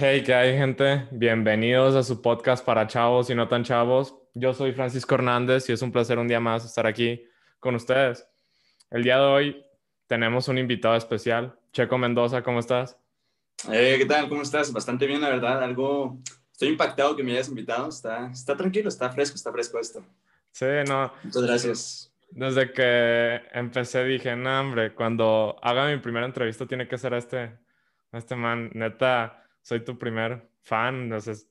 Hey, ¿qué hay, gente? Bienvenidos a su podcast para chavos y no tan chavos. Yo soy Francisco Hernández y es un placer un día más estar aquí con ustedes. El día de hoy tenemos un invitado especial, Checo Mendoza, ¿cómo estás? Eh, ¿Qué tal? ¿Cómo estás? Bastante bien, la verdad. Algo, estoy impactado que me hayas invitado. Está, está tranquilo, está fresco, está fresco esto. Sí, no. Muchas gracias. Desde que empecé dije, no, hombre, cuando haga mi primera entrevista tiene que ser este, este man. Neta, soy tu primer fan. Entonces,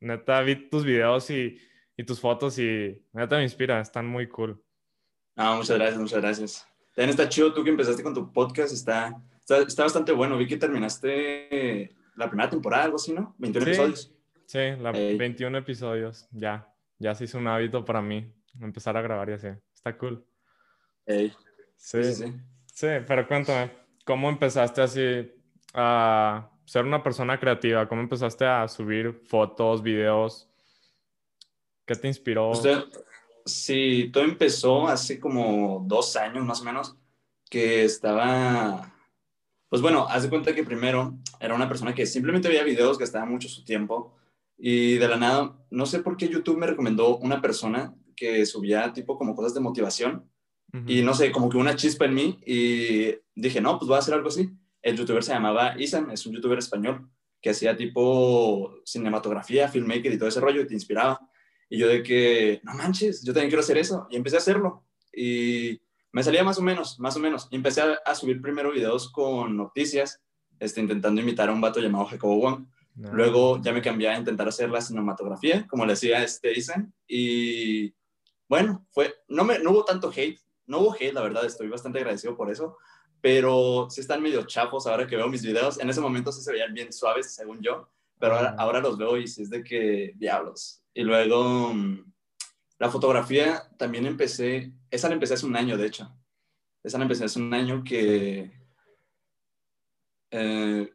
neta, vi tus videos y, y tus fotos y neta me inspira. Están muy cool. Ah, muchas gracias, muchas gracias. También está chido tú que empezaste con tu podcast. Está, está, está bastante bueno. Vi que terminaste la primera temporada, algo así, ¿no? 21 Sí. episodios. Sí, la, Ey. 21 episodios. Ya, ya se hizo un hábito para mí empezar a grabar y así. Está cool. Sí, sí, sí. sí, pero cuéntame, ¿cómo empezaste así a ser una persona creativa? ¿Cómo empezaste a subir fotos, videos? ¿Qué te inspiró? Usted, sí, todo empezó hace como dos años más o menos, que estaba, pues bueno, haz de cuenta que primero era una persona que simplemente veía videos, gastaba mucho su tiempo y de la nada, no sé por qué YouTube me recomendó una persona que subía tipo como cosas de motivación Ujú. y no sé, como que una chispa en mí y dije, no, pues voy a hacer algo así. El youtuber se llamaba Isan, es un youtuber español que hacía tipo cinematografía, filmmaker y todo ese rollo y te inspiraba. Y yo de que, no manches, yo también quiero hacer eso. Y empecé a hacerlo. Y me salía más o menos, más o menos. Y empecé a, a subir primero videos con noticias, este, intentando imitar a un vato llamado Jacobo Wong. No. Luego ya me cambié a intentar hacer la cinematografía, como le decía este Isan. Y bueno, fue, no, me, no hubo tanto hate. No hubo hate, la verdad, estoy bastante agradecido por eso. Pero sí están medio chafos ahora que veo mis videos. En ese momento sí se veían bien suaves, según yo. Pero ahora, Ah. ahora los veo y sí es de que diablos. Y luego mm, la fotografía también empecé, esa la empecé hace un año, de hecho. Esa la empecé hace un año que... eh,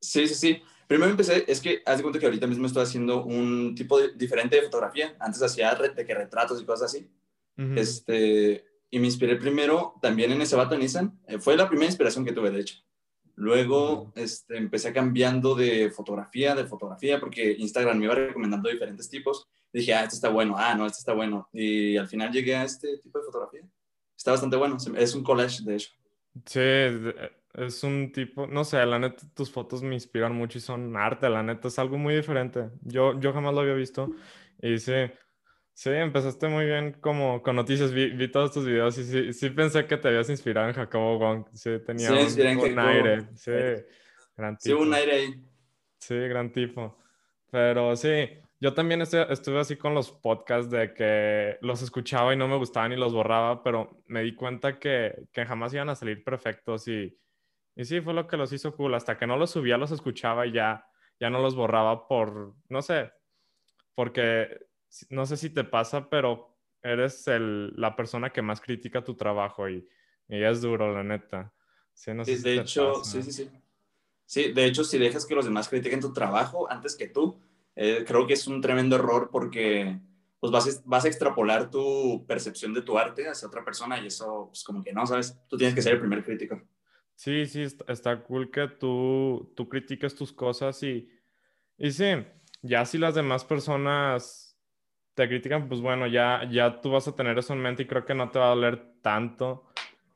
Sí, sí, sí. Primero empecé, es que haz de cuenta que ahorita mismo estoy haciendo un tipo de- diferente de fotografía. Antes hacía de que retratos y cosas así. Ujú. Este, y me inspiré primero también en ese vato Nissan. Eh, fue la primera inspiración que tuve, de hecho. Luego este, empecé cambiando de fotografía, de fotografía, porque Instagram me iba recomendando diferentes tipos. Dije, ah, este está bueno, ah, no, este está bueno. Y al final llegué a este tipo de fotografía. Está bastante bueno. Es un collage, de hecho. Sí, es un tipo, no sé, la neta, tus fotos me inspiran mucho y son arte, la neta, es algo muy diferente. Yo, yo jamás lo había visto y sí, sí, empezaste muy bien como con noticias, vi, vi todos tus videos y sí, sí pensé que te habías inspirado en Jacobo Wong, sí, tenía Sí, un, un aire, sí, gran Sí, hubo un tipo. aire ahí. Sí, gran tipo. Pero sí, yo también estu- estuve así con los podcasts de que los escuchaba y no me gustaban y los borraba, pero me di cuenta que, que jamás iban a salir perfectos y, y sí, fue lo que los hizo cool. Hasta que no los subía, los escuchaba y ya, ya no los borraba por, no sé, porque no sé si te pasa, pero eres el, la persona que más critica tu trabajo y, y es duro, la neta. Sí, no sé Sí, si de hecho, pasa. sí, sí, sí. Sí, de hecho, si dejas que los demás critiquen tu trabajo antes que tú, eh, creo que es un tremendo error porque pues vas, a- vas a extrapolar tu percepción de tu arte hacia otra persona y eso, pues como que no, ¿sabes? Tú tienes que ser el primer crítico. Sí, sí, está, está cool que tú, tú critiques tus cosas y, y sí, ya si las demás personas te critican, pues bueno, ya, ya tú vas a tener eso en mente y creo que no te va a doler tanto.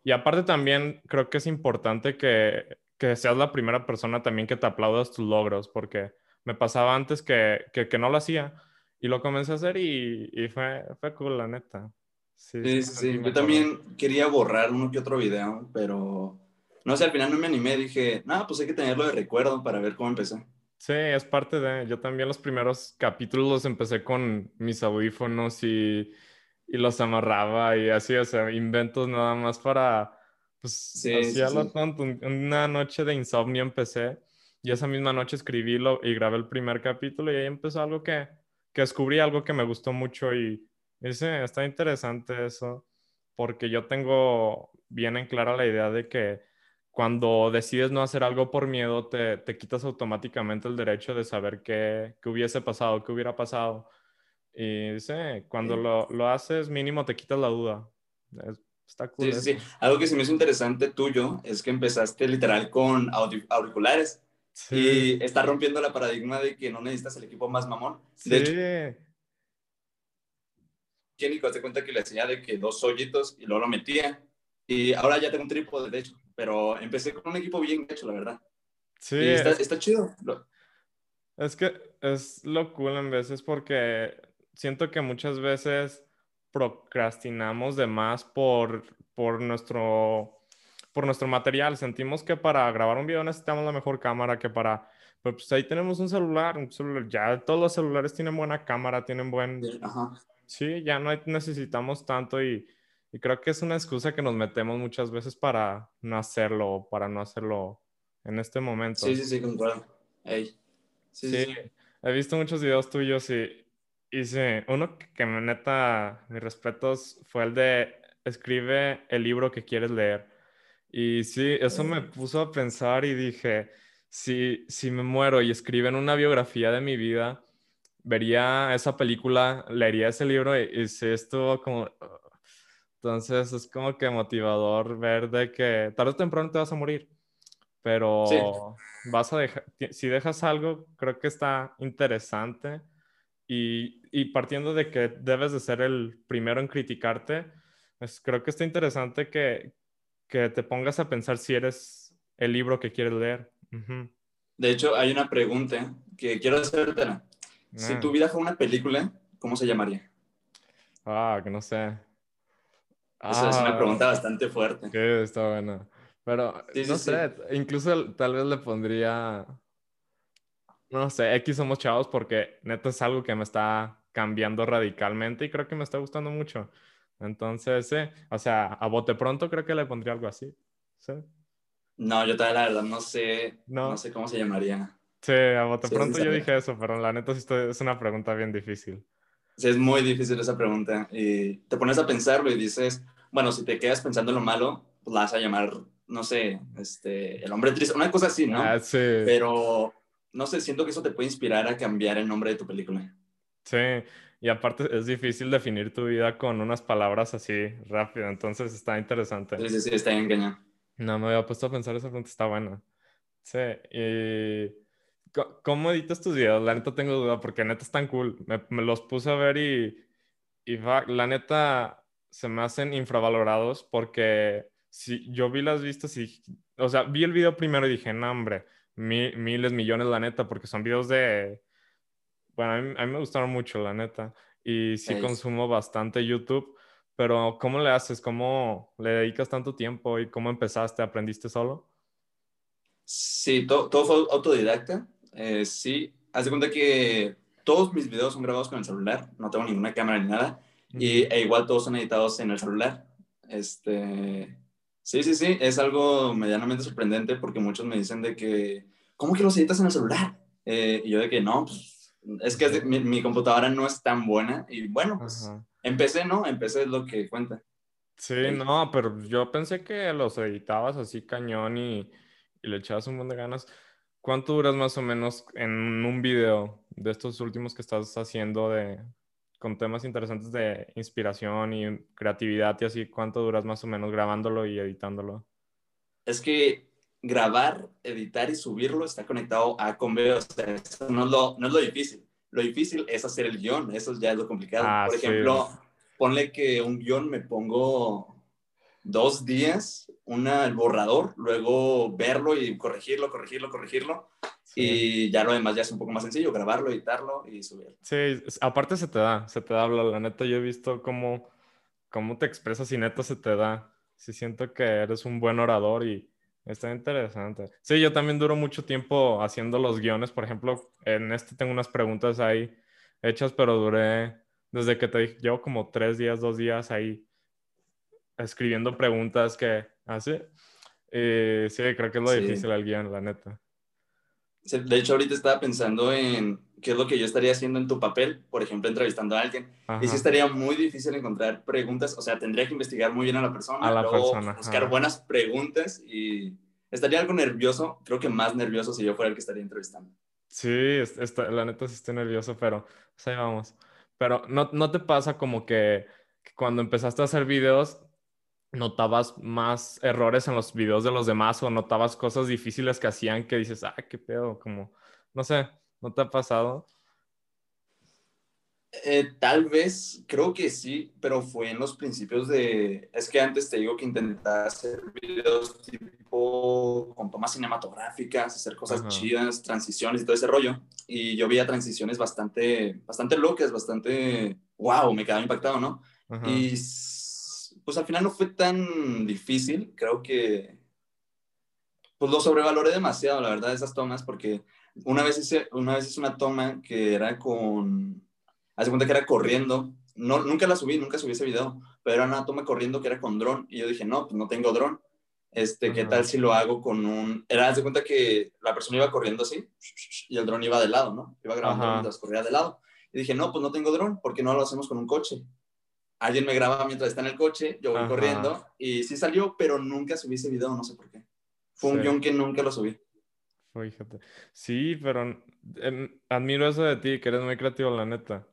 Y aparte también creo que es importante que, que seas la primera persona también que te aplaudas tus logros, porque me pasaba antes que, que, que no lo hacía y lo comencé a hacer y, y fue, fue cool, la neta. Sí, Sí, sí, sí. Yo también quería borrar uno que otro video, pero no sé, al final no me animé. Dije, no, pues hay que tenerlo de recuerdo para ver cómo empecé. Sí, es parte de. Yo también los primeros capítulos los empecé con mis audífonos y, y los amarraba y así, o sea, inventos nada más para. Pues Sí, así sí, lo tonto. Un- Una noche de insomnio empecé y esa misma noche escribí lo, y grabé el primer capítulo y ahí empezó algo que, que descubrí, algo que me gustó mucho y, y sí, está interesante eso, porque yo tengo bien en clara la idea de que cuando decides no hacer algo por miedo, te, te quitas automáticamente el derecho de saber qué, qué hubiese pasado, qué hubiera pasado. Y sí, cuando Sí. lo, lo haces, mínimo te quitas la duda. Es- Está cool. Sí, sí, sí. Algo que se me hizo interesante tuyo es que empezaste literal con auriculares. Y está rompiendo la paradigma de que no necesitas el equipo más mamón. Sí. De hecho, Nico te cuenta que le hacía de que dos hoyitos y luego lo metía. Y ahora ya tengo un trípode, de hecho. Pero empecé con un equipo bien hecho, la verdad. Sí. Y está, está chido. Es que es lo cool en veces porque siento que muchas veces procrastinamos de más por, por, nuestro, por nuestro material. Sentimos que para grabar un video necesitamos la mejor cámara que para... Pues ahí tenemos un celular, un celular. Ya todos los celulares tienen buena cámara, tienen buen... Ajá. Sí, ya no necesitamos tanto y, y, creo que es una excusa que nos metemos muchas veces para no hacerlo, para no hacerlo en este momento. Sí, sí, sí, concuerdo. Sí, sí, sí, he visto muchos videos tuyos y, hice uno que me neta, mis respetos, fue el de escribe el libro que quieres leer. Y sí, eso me puso a pensar y dije, si, si me muero y escriben una biografía de mi vida, vería esa película, leería ese libro y, y si estuvo como... Entonces es como que motivador ver de que tarde o temprano te vas a morir, pero Sí. vas a dejar, si dejas algo, creo que está interesante y, y partiendo de que debes de ser el primero en criticarte, pues creo que está interesante que, que te pongas a pensar si eres el libro que quieres leer. Ujú. De hecho, hay una pregunta que quiero hacerte. Si Ah. tu vida fue una película, ¿cómo se llamaría? Ah, que no sé. Esa es una Ah, pregunta bastante fuerte. que está buena. Pero Sí, sí, no sí. sé, incluso tal vez le pondría, no sé, X somos chavos porque neta es algo que me está cambiando radicalmente y creo que me está gustando mucho. Entonces, sí, o sea, a bote pronto creo que le pondría algo así. Sí, No, yo todavía la verdad no sé, No. no, sé cómo se llamaría. sí a bote Sí, pronto sí, yo dije eso, pero la neta sí estoy- es una pregunta bien difícil. Sí, es muy difícil esa pregunta. Y te pones a pensarlo y dices, bueno, si te quedas pensando en lo malo, pues la vas a llamar, no sé, este, el hombre triste, una cosa así, ¿no? Ah, sí, Pero, no sé, siento que eso te puede inspirar a cambiar el nombre de tu película. sí. Y aparte es difícil definir tu vida con unas palabras así rápido, entonces está interesante. Sí, sí, sí, está bien. No me había puesto a pensar, esa pregunta está buena. Sí, y ¿cómo editas tus videos? La neta tengo duda porque neta están cool. Me, me los puse a ver y, y va- la neta se me hacen infravalorados porque si yo vi las vistas y, o sea, vi el video primero y dije, no, hombre, mi- miles, millones, la neta, porque son videos de, bueno, a mí, a mí me gustaron mucho, la neta, y sí Ey. consumo bastante YouTube. Pero ¿cómo le haces? ¿Cómo le dedicas tanto tiempo y cómo empezaste? ¿Aprendiste solo? Sí, to- todo fue autodidacta. Eh, sí, haz de cuenta que todos mis videos son grabados con el celular, no tengo ninguna cámara ni nada, y, e igual todos son editados en el celular. Este, sí, sí, sí, es algo medianamente sorprendente porque muchos me dicen de que, ¿cómo que los editas en el celular? Eh, y yo de que no, pues, es que es de- mi, mi computadora no es tan buena, y bueno, pues Ajá. empecé, ¿no? Empecé es lo que cuenta. Sí, Ey. no, pero yo pensé que los editabas así cañón y, y le echabas un montón de ganas. ¿Cuánto duras más o menos en un video de estos últimos que estás haciendo de, con temas interesantes de inspiración y creatividad y así? ¿Cuánto duras más o menos grabándolo y editándolo? es que grabar, editar y subirlo está conectado a con video. O sea, eso no es, lo, no es lo difícil. Lo difícil es hacer el guion. Eso ya es lo complicado. Ah, Por sí. ejemplo, ponle que un guion me pongo dos días, una, el borrador, luego verlo y corregirlo, corregirlo, corregirlo. Sí. Y ya lo demás ya es un poco más sencillo, grabarlo, editarlo y subirlo. Sí, aparte se te da, se te da hablar. La neta, yo he visto cómo, cómo te expresas y neta se te da. Sí, siento que eres un buen orador y está interesante. Sí, yo también duro mucho tiempo haciendo los guiones. Por ejemplo, en este tengo unas preguntas ahí hechas, pero duré desde que te dije, llevo como tres días, dos días ahí escribiendo preguntas que así. Y sí, creo que es lo Sí. difícil el guion, la neta. De hecho, ahorita estaba pensando en qué es lo que yo estaría haciendo en tu papel, por ejemplo, entrevistando a alguien. Ajá. Y sí estaría muy difícil encontrar preguntas, o sea, tendría que investigar muy bien a la persona, A la luego persona, buscar ajá. buenas preguntas y estaría algo nervioso, creo que más nervioso si yo fuera el que estaría entrevistando. Sí, es- está- la neta sí estoy nervioso, pero pues ahí vamos. Pero ¿no, no te pasa como que, que cuando empezaste a hacer videos notabas más errores en los videos de los demás o notabas cosas difíciles que hacían que dices, ah, qué pedo, como, no sé, ¿no te ha pasado? Eh, tal vez, creo que sí, pero fue en los principios de... Es que antes te digo que intentaba hacer videos tipo con tomas cinematográficas, hacer cosas chidas, transiciones y todo ese rollo. Y yo veía transiciones bastante, bastante locas, bastante... ¡Wow! Me quedaba impactado, ¿no? Y pues al final no fue tan difícil, creo que... Pues lo sobrevaloré demasiado, la verdad, esas tomas, porque una vez hice una, vez hice una toma que era con Hace cuenta que era corriendo. No, nunca la subí, nunca subí ese video, pero era una toma corriendo que era con dron. Y yo dije, no, pues no tengo dron. Este, ¿qué tal si lo hago con un... Era, hace cuenta que la persona iba corriendo así y el dron iba de lado, ¿no? Iba grabando mientras corría de lado. Y dije, no, pues no tengo dron, ¿por qué no lo hacemos con un coche? Alguien me graba mientras está en el coche, yo voy corriendo y sí salió, pero nunca subí ese video, no sé por qué. Fue un guion que nunca lo subí. Fíjate. Sí, pero admiro eso de ti, que eres muy creativo, la neta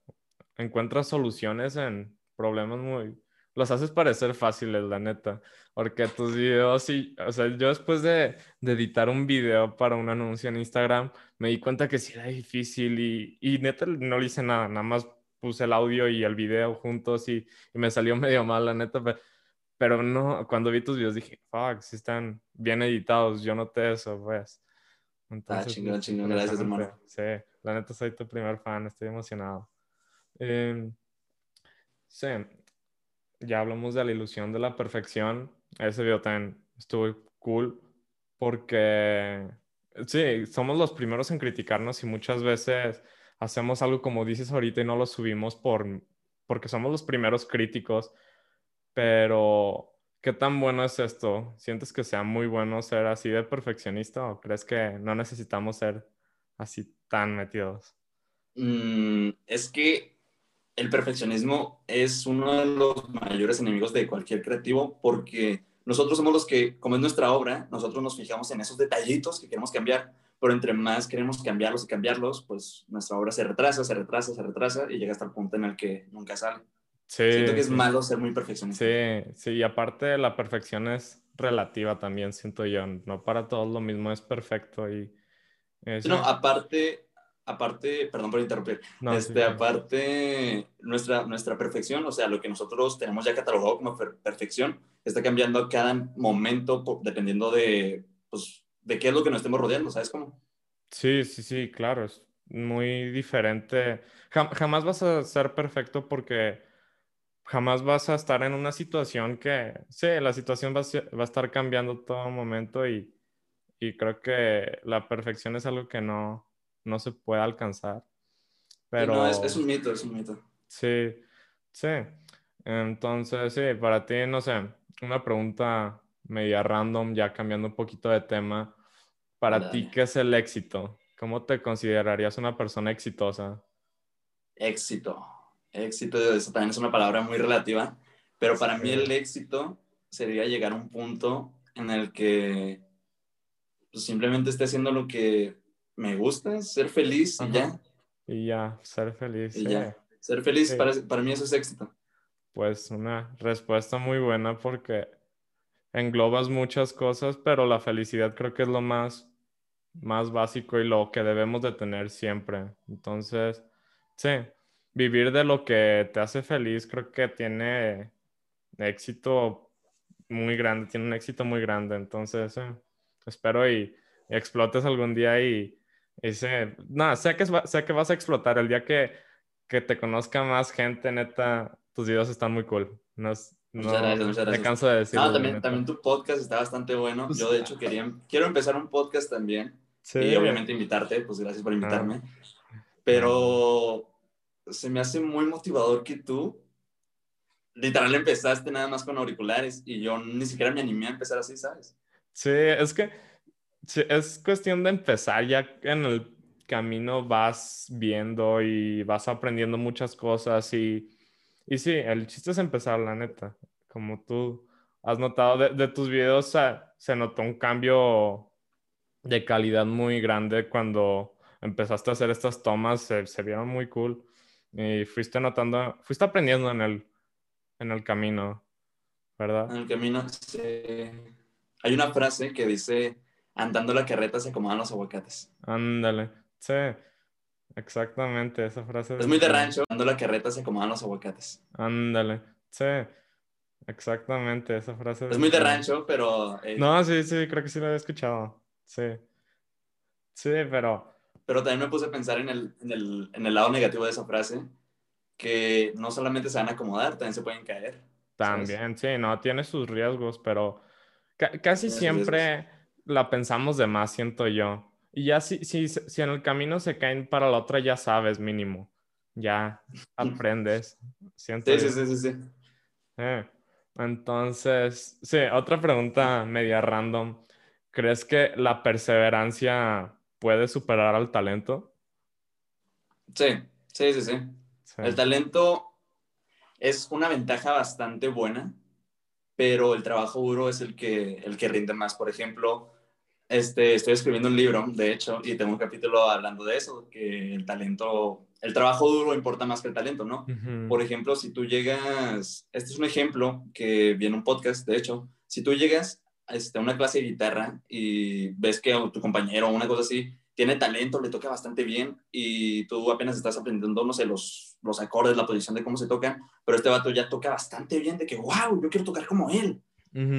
encuentras soluciones en problemas muy... Los haces parecer fáciles, la neta. Porque tus videos, y, o sea, yo después de, editar un video para un anuncio en Instagram, me di cuenta que sí era difícil y, y neta no le hice nada, nada más puse el audio y el video juntos y, y me salió medio mal, la neta. Pero, pero, no, cuando vi tus videos dije, fuck, sí están bien editados, yo noté eso, pues. ah, pues, chingón, chingón, gracias, hermano. Sí, la neta soy tu primer fan, estoy emocionado. Eh, sí, ya hablamos de la ilusión de la perfección. Ese video también estuvo cool porque, sí, somos los primeros en criticarnos y muchas veces hacemos algo como dices ahorita y no lo subimos por, porque somos los primeros críticos. Pero, ¿qué tan bueno es esto? ¿Sientes que sea muy bueno ser así de perfeccionista o crees que no necesitamos ser así tan metidos? Mm, es que el perfeccionismo es uno de los mayores enemigos de cualquier creativo porque nosotros somos los que, como es nuestra obra, nosotros nos fijamos en esos detallitos que queremos cambiar, pero entre más queremos cambiarlos y cambiarlos, pues nuestra obra se retrasa, se retrasa, se retrasa y llega hasta el punto en el que nunca sale. Sí, Siento que es malo ser muy perfeccionista. Sí, sí, y aparte la perfección es relativa también, siento yo. No para todos lo mismo es perfecto y... No, aparte, aparte, perdón por interrumpir, este, aparte, nuestra, nuestra perfección, o sea, lo que nosotros tenemos ya catalogado como perfección, está cambiando a cada momento dependiendo de, pues, de qué es lo que nos estemos rodeando, ¿sabes cómo? Sí, sí, sí, claro, es muy diferente. jamás vas a ser perfecto porque jamás vas a estar en una situación que, sí, la situación va a, va a estar cambiando todo momento y, y creo que la perfección es algo que no, no se puede alcanzar. Pero... No, es, un mito, es un mito. Sí, sí. Entonces, sí, para ti, no sé, una pregunta media random, ya cambiando un poquito de tema. Para ti, ¿qué es el éxito? ¿Cómo te considerarías una persona exitosa? Éxito. Éxito, eso también es una palabra muy relativa, pero para mí el éxito sería llegar a un punto en el que pues, simplemente esté haciendo lo que me gusta, ser feliz y ya. Y ya, ser feliz. Y ya. Ser feliz, para, para mí eso es éxito. Pues una respuesta muy buena porque englobas muchas cosas, pero la felicidad creo que es lo más, más básico y lo que debemos de tener siempre. Entonces, sí, vivir de lo que te hace feliz creo que tiene éxito muy grande, tiene un éxito muy grande. Entonces, espero y explotes algún día y ese, nada, sé que, sé que vas a explotar. El día que, que te conozca más gente, neta, tus videos están muy cool. No, no Me canso de decirlo. Ah, también, también tu podcast está bastante bueno. Yo, de hecho, quería, quiero empezar un podcast también. Sí. Y obviamente invitarte, pues gracias por invitarme. Ah. Pero se me hace muy motivador que tú, literal, empezaste nada más con auriculares y yo ni siquiera me animé a empezar así, ¿sabes? Sí, es que es cuestión de empezar, ya en el camino vas viendo y vas aprendiendo muchas cosas y, y sí, el chiste es empezar, la neta. Como tú has notado de, tus videos, se, notó un cambio de calidad muy grande cuando empezaste a hacer estas tomas, se, se vieron muy cool y fuiste notando, fuiste aprendiendo en el, en el camino. ¿verdad? En el camino, sí. Hay una frase que dice, andando la carreta se acomodan los aguacates. Ándale, sí, exactamente, esa frase. Es muy de rancho, andando la carreta se acomodan los aguacates. Ándale, sí, exactamente, esa frase. Es muy de rancho, pero... eh, No, sí, sí, creo que sí lo había escuchado, sí. Sí, pero... Pero también me puse a pensar en el, en, el, en el lado negativo de esa frase, que no solamente se van a acomodar, también se pueden caer. ¿sabes? También, sí, no, tiene sus riesgos, pero ca- casi Tiene siempre la pensamos de más, siento yo. Y ya si, si, si en el camino se caen para la otra, ya sabes, mínimo. Ya aprendes. Siento Sí, sí, sí, sí, sí. Eh, Entonces, sí, otra pregunta media random. ¿Crees que la perseverancia puede superar al talento? Sí, sí, sí, sí. Sí. El talento es una ventaja bastante buena, pero el trabajo duro es el que, el que rinde más. Por ejemplo, este, estoy escribiendo un libro, de hecho, y tengo un capítulo hablando de eso, que el talento, el trabajo duro importa más que el talento, ¿no? Por ejemplo, si tú llegas, este es un ejemplo que viene un podcast, de hecho, si tú llegas este, a una clase de guitarra y ves que tu compañero o una cosa así tiene talento, le toca bastante bien y tú apenas estás aprendiendo, no sé, los, los acordes, la posición de cómo se tocan, pero este vato ya toca bastante bien de que, wow, yo quiero tocar como él.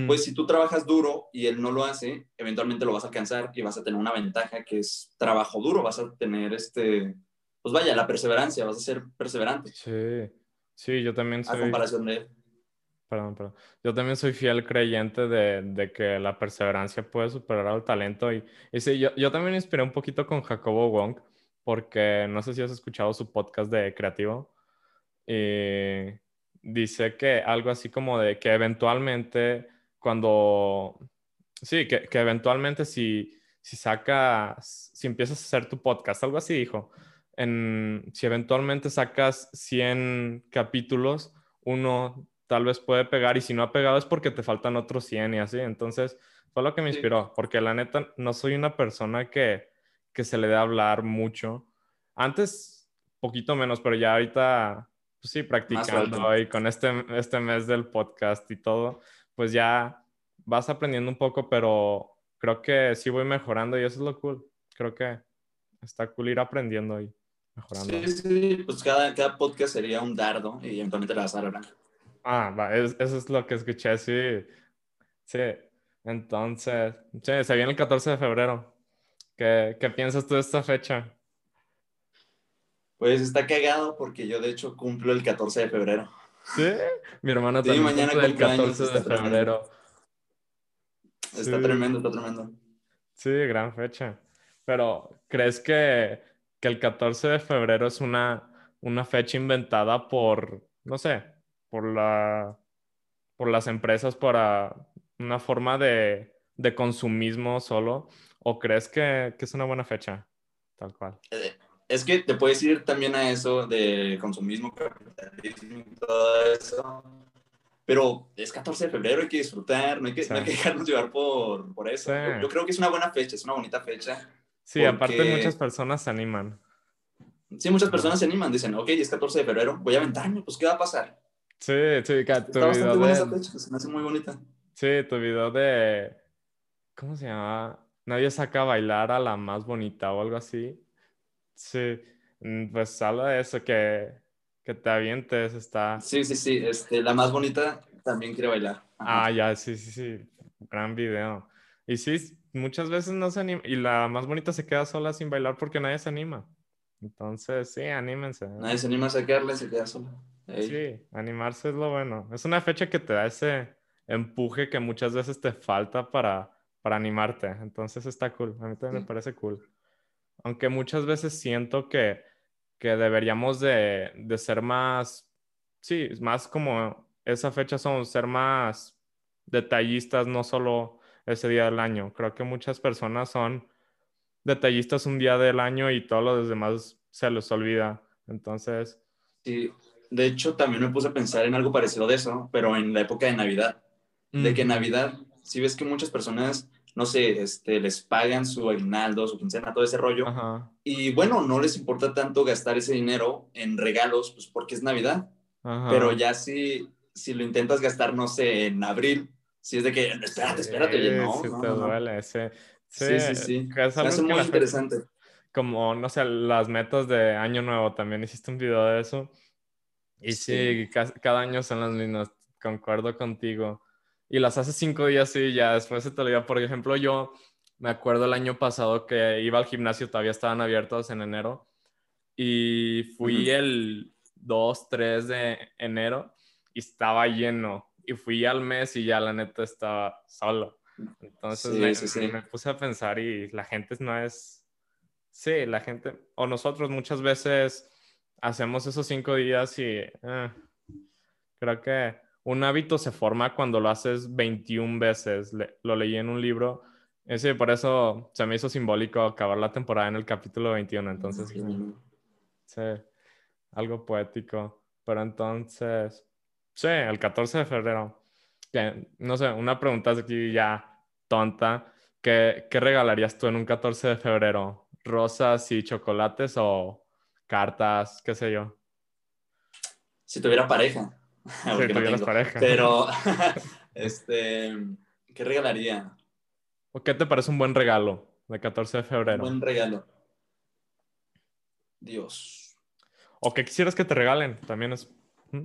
Pues si tú trabajas duro y él no lo hace, eventualmente lo vas a alcanzar y vas a tener una ventaja que es trabajo duro, vas a tener este, pues vaya, la perseverancia, vas a ser perseverante Sí, sí, yo también a soy... comparación de él. Perdón, perdón. Yo también soy fiel creyente de, de que la perseverancia puede superar al talento. Y, y sí, yo, yo también inspiré un poquito con Jacobo Wong, porque no sé si has escuchado su podcast de creativo. Y dice que algo así como de que eventualmente cuando... Sí, que, que eventualmente si, si sacas, si empiezas a hacer tu podcast, algo así dijo, en, si eventualmente sacas 100 capítulos, uno tal vez puede pegar y si no ha pegado es porque te faltan otros 100 y así. Entonces, fue lo que me Sí. inspiró, porque la neta no soy una persona que, que se le dé a hablar mucho. Antes, poquito menos, pero ya ahorita, pues sí, practicando y con este, este mes del podcast y todo, pues ya vas aprendiendo un poco, pero creo que sí voy mejorando y eso es lo cool. Creo que está cool ir aprendiendo y mejorando. Sí, sí, pues cada, cada podcast sería un dardo y eventualmente le vas a. Ah, va, es- eso es lo que escuché, sí. Sí. Entonces, sí, se viene el 14 de febrero. ¿Qué, qué piensas tú de esta fecha? Pues está cagado porque yo de hecho cumplo el 14 de febrero. Sí, mi hermano Sí, también mañana cumple el cumpleaños, 14 de tremendo. febrero. Está Sí. tremendo, está tremendo. Sí, gran fecha. Pero, ¿crees que, que el 14 de febrero es una, una fecha inventada por, no sé, por la, por las empresas para una forma de, de consumismo solo? ¿O crees que, que es una buena fecha? Tal cual. Eh, Es que te puedes ir también a eso de consumismo, capitalismo y todo eso. Pero es 14 de febrero, hay que disfrutar, no hay que, Sí. no hay que dejarnos llevar por, por eso. Sí. Yo, yo creo que es una buena fecha, es una bonita fecha. Sí, aparte muchas personas se animan. Sí, muchas personas se animan, dicen, ok, es 14 de febrero, voy a aventarme, pues ¿qué va a pasar? Sí, sí, tu Está video buena esa de, fecha, se me hace muy bonita. sí, tu video de, ¿cómo se llama? Nadie saca a bailar a la más bonita o algo así. Sí, mm, pues habla de eso, que, que te avientes, está... Sí, sí, sí, este, la más bonita también quiere bailar. Ajá. Ah, ya, sí, sí, sí, gran video. Y sí, muchas veces no se anima, y la más bonita se queda sola sin bailar porque nadie se anima. Entonces, sí, anímense. Nadie se anima a sacarle, se queda sola. Ey. Sí, animarse es lo bueno. Es una fecha que te da ese empuje que muchas veces te falta para, para animarte. Entonces está cool. A mí también me Sí. parece cool. Aunque muchas veces siento que, que deberíamos de, de ser más, sí, más como esa fecha son ser más detallistas, no solo ese día del año. Creo que muchas personas son detallistas un día del año y todos los demás se les olvida. Entonces, Sí, de hecho también me puse a pensar en algo parecido de eso, pero en la época de Navidad. De que en. Navidad, si ves que muchas personas, no sé, este, les pagan su aguinaldo, su quincena, todo ese rollo, Ajá, y bueno, no les importa tanto gastar ese dinero en regalos, pues porque es Navidad, ajá. pero ya si, si lo intentas gastar, no sé, en abril, si es de que, espérate, espérate, oye, no. Sí, no, te no, duele, sí. Sí, sí, sí. es muy interesante. como, no sé, las metas de año nuevo, también hiciste un video de eso. Y sí, Sí. ca- cada, año son las mismas, concuerdo contigo. Y las hace cinco días y ya después se te olvida. Por ejemplo, yo me acuerdo el año pasado que iba al gimnasio, todavía estaban abiertos en enero. Y fui el 2, 3 de enero y estaba lleno. Y fui al mes y ya la neta estaba solo. Entonces Sí, me, sí, sí. me puse a pensar y la gente no es... Sí, la gente, o nosotros muchas veces hacemos esos cinco días y eh, creo que un hábito se forma cuando lo haces 21 veces. Le- lo leí en un libro. Sí, por eso se me hizo simbólico acabar la temporada en el capítulo 21. Entonces, sí, algo poético. Pero entonces, sí, el 14 de febrero. Que, no sé, una pregunta aquí ya tonta. ¿Qué, qué regalarías tú en un 14 de febrero? ¿Rosas y chocolates o cartas? ¿Qué sé yo? Si tuviera pareja. Si porque no tuvieras tengo. pareja. Pero, este, ¿qué regalaría? ¿O qué te parece un buen regalo de 14 de Un febrero? buen regalo. Dios. ¿O qué quisieras que te regalen? También es... ¿Mm?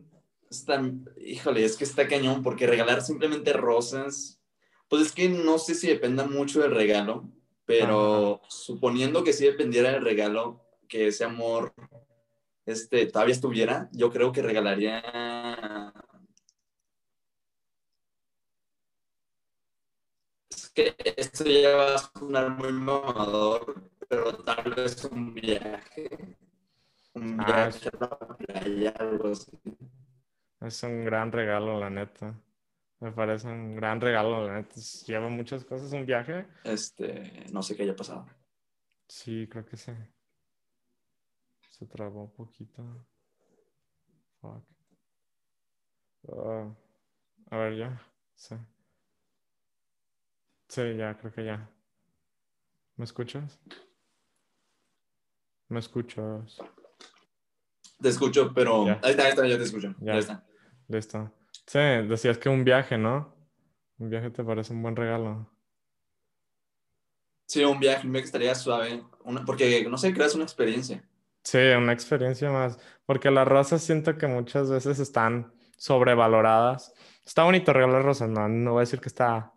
Está, híjole, es que está cañón, porque regalar simplemente rosas, pues es que no sé si dependa mucho del regalo, pero suponiendo que sí dependiera del regalo, que ese amor este, todavía estuviera, yo creo que regalaría... Es que esto ya va a sonar muy mamador, pero tal vez un viaje. Un Ah, viaje a la playa, algo así. Es un gran regalo, la neta. Me parece un gran regalo, la neta. Lleva muchas cosas un viaje. Este, no sé qué haya pasado. Sí, creo que sí. Se trabó un poquito. Fuck. Ah, a ver, ya. Sí. Sí, ya, creo que ya. ¿Me escuchas? ¿Me escuchas? Te escucho, pero. Ya. Ahí está, ahí está, ya te escucho. Ya. Ya, está. Listo. Sí, decías que un viaje, ¿no? Un viaje te parece un buen regalo. Sí, un viaje, viaje estaría suave. Una- porque, no sé, creas una experiencia. Sí, una experiencia más. Porque las rosas siento que muchas veces están sobrevaloradas. Está bonito regalar rosas, no, no voy a decir que está